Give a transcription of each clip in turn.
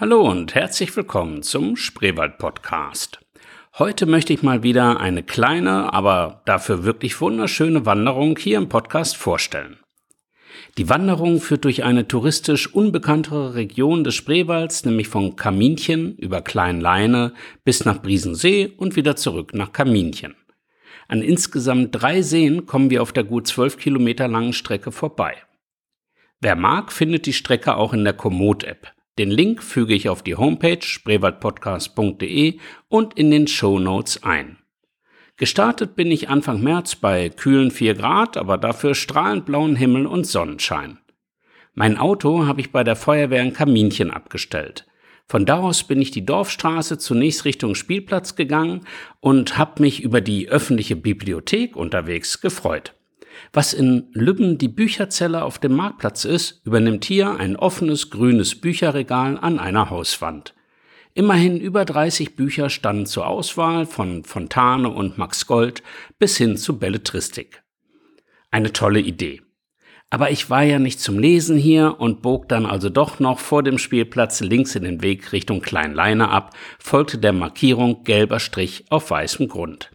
Hallo und herzlich willkommen zum Spreewald Podcast. Heute möchte ich mal wieder eine kleine, aber dafür wirklich wunderschöne Wanderung hier im Podcast vorstellen. Die Wanderung führt durch eine touristisch unbekanntere Region des Spreewalds, nämlich von Kaminchen über Kleinleine bis nach Briesensee und wieder zurück nach Kaminchen. An insgesamt drei Seen kommen wir auf der gut zwölf Kilometer langen Strecke vorbei. Wer mag, findet die Strecke auch in der Komoot-App. Den Link füge ich auf die Homepage spreewaldpodcast.de und in den Show Notes ein. Gestartet bin ich Anfang März bei kühlen 4 Grad, aber dafür strahlend blauen Himmel und Sonnenschein. Mein Auto habe ich bei der Feuerwehr in Kaminchen abgestellt. Von da aus bin ich die Dorfstraße zunächst Richtung Spielplatz gegangen und habe mich über die öffentliche Bibliothek unterwegs gefreut. Was in Lübben die Bücherzelle auf dem Marktplatz ist, übernimmt hier ein offenes grünes Bücherregal an einer Hauswand. Immerhin über 30 Bücher standen zur Auswahl von Fontane und Max Gold bis hin zu Belletristik. Eine tolle Idee. Aber ich war ja nicht zum Lesen hier und bog dann also doch noch vor dem Spielplatz links in den Weg Richtung Kleinleine ab, folgte der Markierung gelber Strich auf weißem Grund.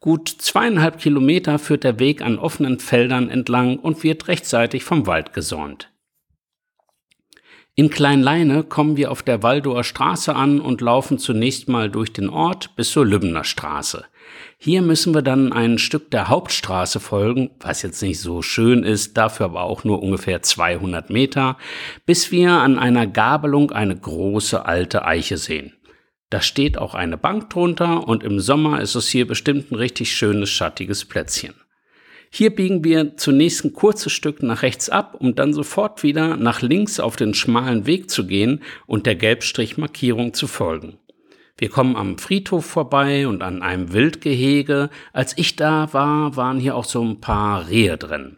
Gut zweieinhalb Kilometer führt der Weg an offenen Feldern entlang und wird rechtzeitig vom Wald gesäumt. In Kleinleine kommen wir auf der Waldower Straße an und laufen zunächst mal durch den Ort bis zur Lübbener Straße. Hier müssen wir dann ein Stück der Hauptstraße folgen, was jetzt nicht so schön ist, dafür aber auch nur ungefähr 200 Meter, bis wir an einer Gabelung eine große alte Eiche sehen. Da steht auch eine Bank drunter und im Sommer ist es hier bestimmt ein richtig schönes, schattiges Plätzchen. Hier biegen wir zunächst ein kurzes Stück nach rechts ab, um dann sofort wieder nach links auf den schmalen Weg zu gehen und der Gelbstrichmarkierung zu folgen. Wir kommen am Friedhof vorbei und an einem Wildgehege. Als ich da war, waren hier auch so ein paar Rehe drin.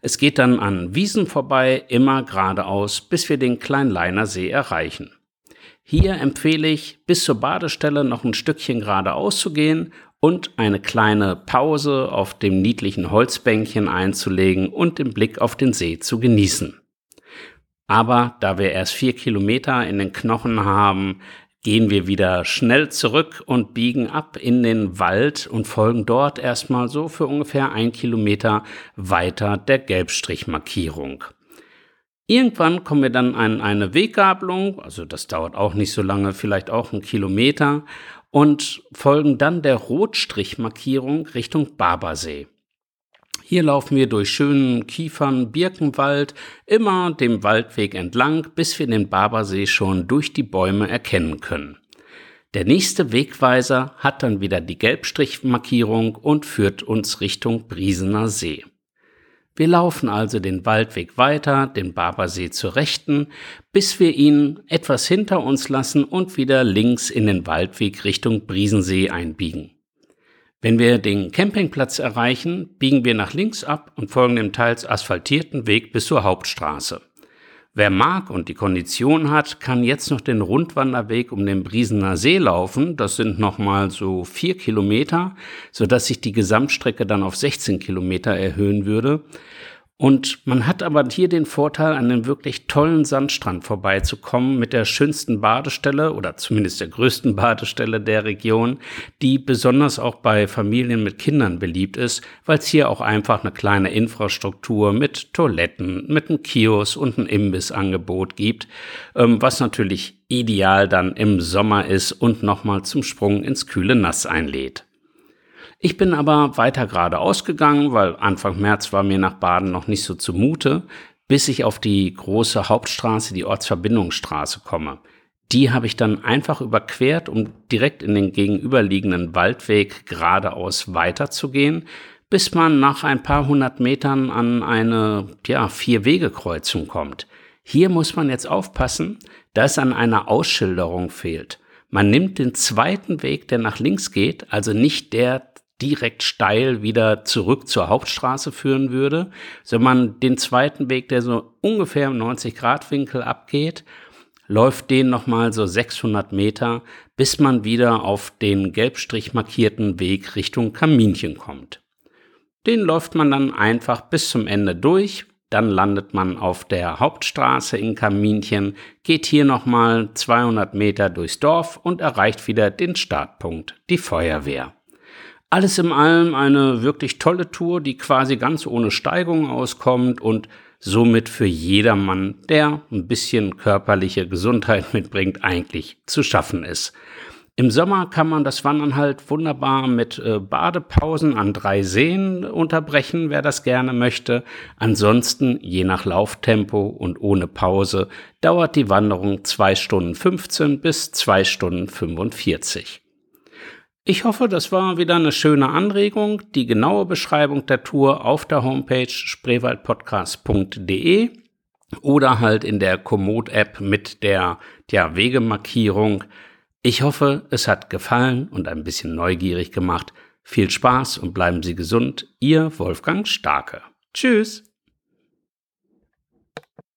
Es geht dann an Wiesen vorbei, immer geradeaus, bis wir den Kleinleiner See erreichen. Hier empfehle ich, bis zur Badestelle noch ein Stückchen geradeaus zu gehen und eine kleine Pause auf dem niedlichen Holzbänkchen einzulegen und den Blick auf den See zu genießen. Aber da wir erst vier Kilometer in den Knochen haben, gehen wir wieder schnell zurück und biegen ab in den Wald und folgen dort erstmal so für ungefähr ein Kilometer weiter der Gelbstrichmarkierung. Irgendwann kommen wir dann an eine Weggabelung, also das dauert auch nicht so lange, vielleicht auch einen Kilometer, und folgen dann der Rotstrichmarkierung Richtung Barbersee. Hier laufen wir durch schönen Kiefern, Birkenwald, immer dem Waldweg entlang, bis wir den Barbersee schon durch die Bäume erkennen können. Der nächste Wegweiser hat dann wieder die Gelbstrichmarkierung und führt uns Richtung Briesener See. Wir laufen also den Waldweg weiter, den Barbersee zur Rechten, bis wir ihn etwas hinter uns lassen und wieder links in den Waldweg Richtung Briesensee einbiegen. Wenn wir den Campingplatz erreichen, biegen wir nach links ab und folgen dem teils asphaltierten Weg bis zur Hauptstraße. Wer mag und die Kondition hat, kann jetzt noch den Rundwanderweg um den Briesener See laufen. Das sind nochmal so vier Kilometer, sodass sich die Gesamtstrecke dann auf 16 Kilometer erhöhen würde. Und man hat aber hier den Vorteil, an einem wirklich tollen Sandstrand vorbeizukommen mit der schönsten Badestelle oder zumindest der größten Badestelle der Region, die besonders auch bei Familien mit Kindern beliebt ist, weil es hier auch einfach eine kleine Infrastruktur mit Toiletten, mit einem Kiosk und einem Imbissangebot gibt, ähm, was natürlich ideal dann im Sommer ist und nochmal zum Sprung ins kühle Nass einlädt. Ich bin aber weiter geradeaus gegangen, weil Anfang März war mir nach Baden noch nicht so zumute, bis ich auf die große Hauptstraße, die Ortsverbindungsstraße komme. Die habe ich dann einfach überquert, um direkt in den gegenüberliegenden Waldweg geradeaus weiterzugehen, bis man nach ein paar hundert Metern an eine ja, Vier-Wege-Kreuzung kommt. Hier muss man jetzt aufpassen, da es an einer Ausschilderung fehlt. Man nimmt den zweiten Weg, der nach links geht, also nicht der direkt steil wieder zurück zur Hauptstraße führen würde, sondern den zweiten Weg, der so ungefähr im 90 Grad Winkel abgeht, läuft den nochmal so 600 Meter, bis man wieder auf den gelbstrich markierten Weg Richtung Kaminchen kommt. Den läuft man dann einfach bis zum Ende durch, dann landet man auf der Hauptstraße in Kaminchen, geht hier nochmal 200 Meter durchs Dorf und erreicht wieder den Startpunkt, die Feuerwehr. Alles in allem eine wirklich tolle Tour, die quasi ganz ohne Steigung auskommt und somit für jedermann, der ein bisschen körperliche Gesundheit mitbringt, eigentlich zu schaffen ist. Im Sommer kann man das Wandern halt wunderbar mit äh, Badepausen an drei Seen unterbrechen, wer das gerne möchte. Ansonsten, je nach Lauftempo und ohne Pause, dauert die Wanderung zwei Stunden 15 bis zwei Stunden 45. Ich hoffe, das war wieder eine schöne Anregung. Die genaue Beschreibung der Tour auf der Homepage spreewaldpodcast.de oder halt in der Komoot-App mit der ja, Wegemarkierung ich hoffe, es hat gefallen und ein bisschen neugierig gemacht. Viel Spaß und bleiben Sie gesund. Ihr Wolfgang Starke. Tschüss.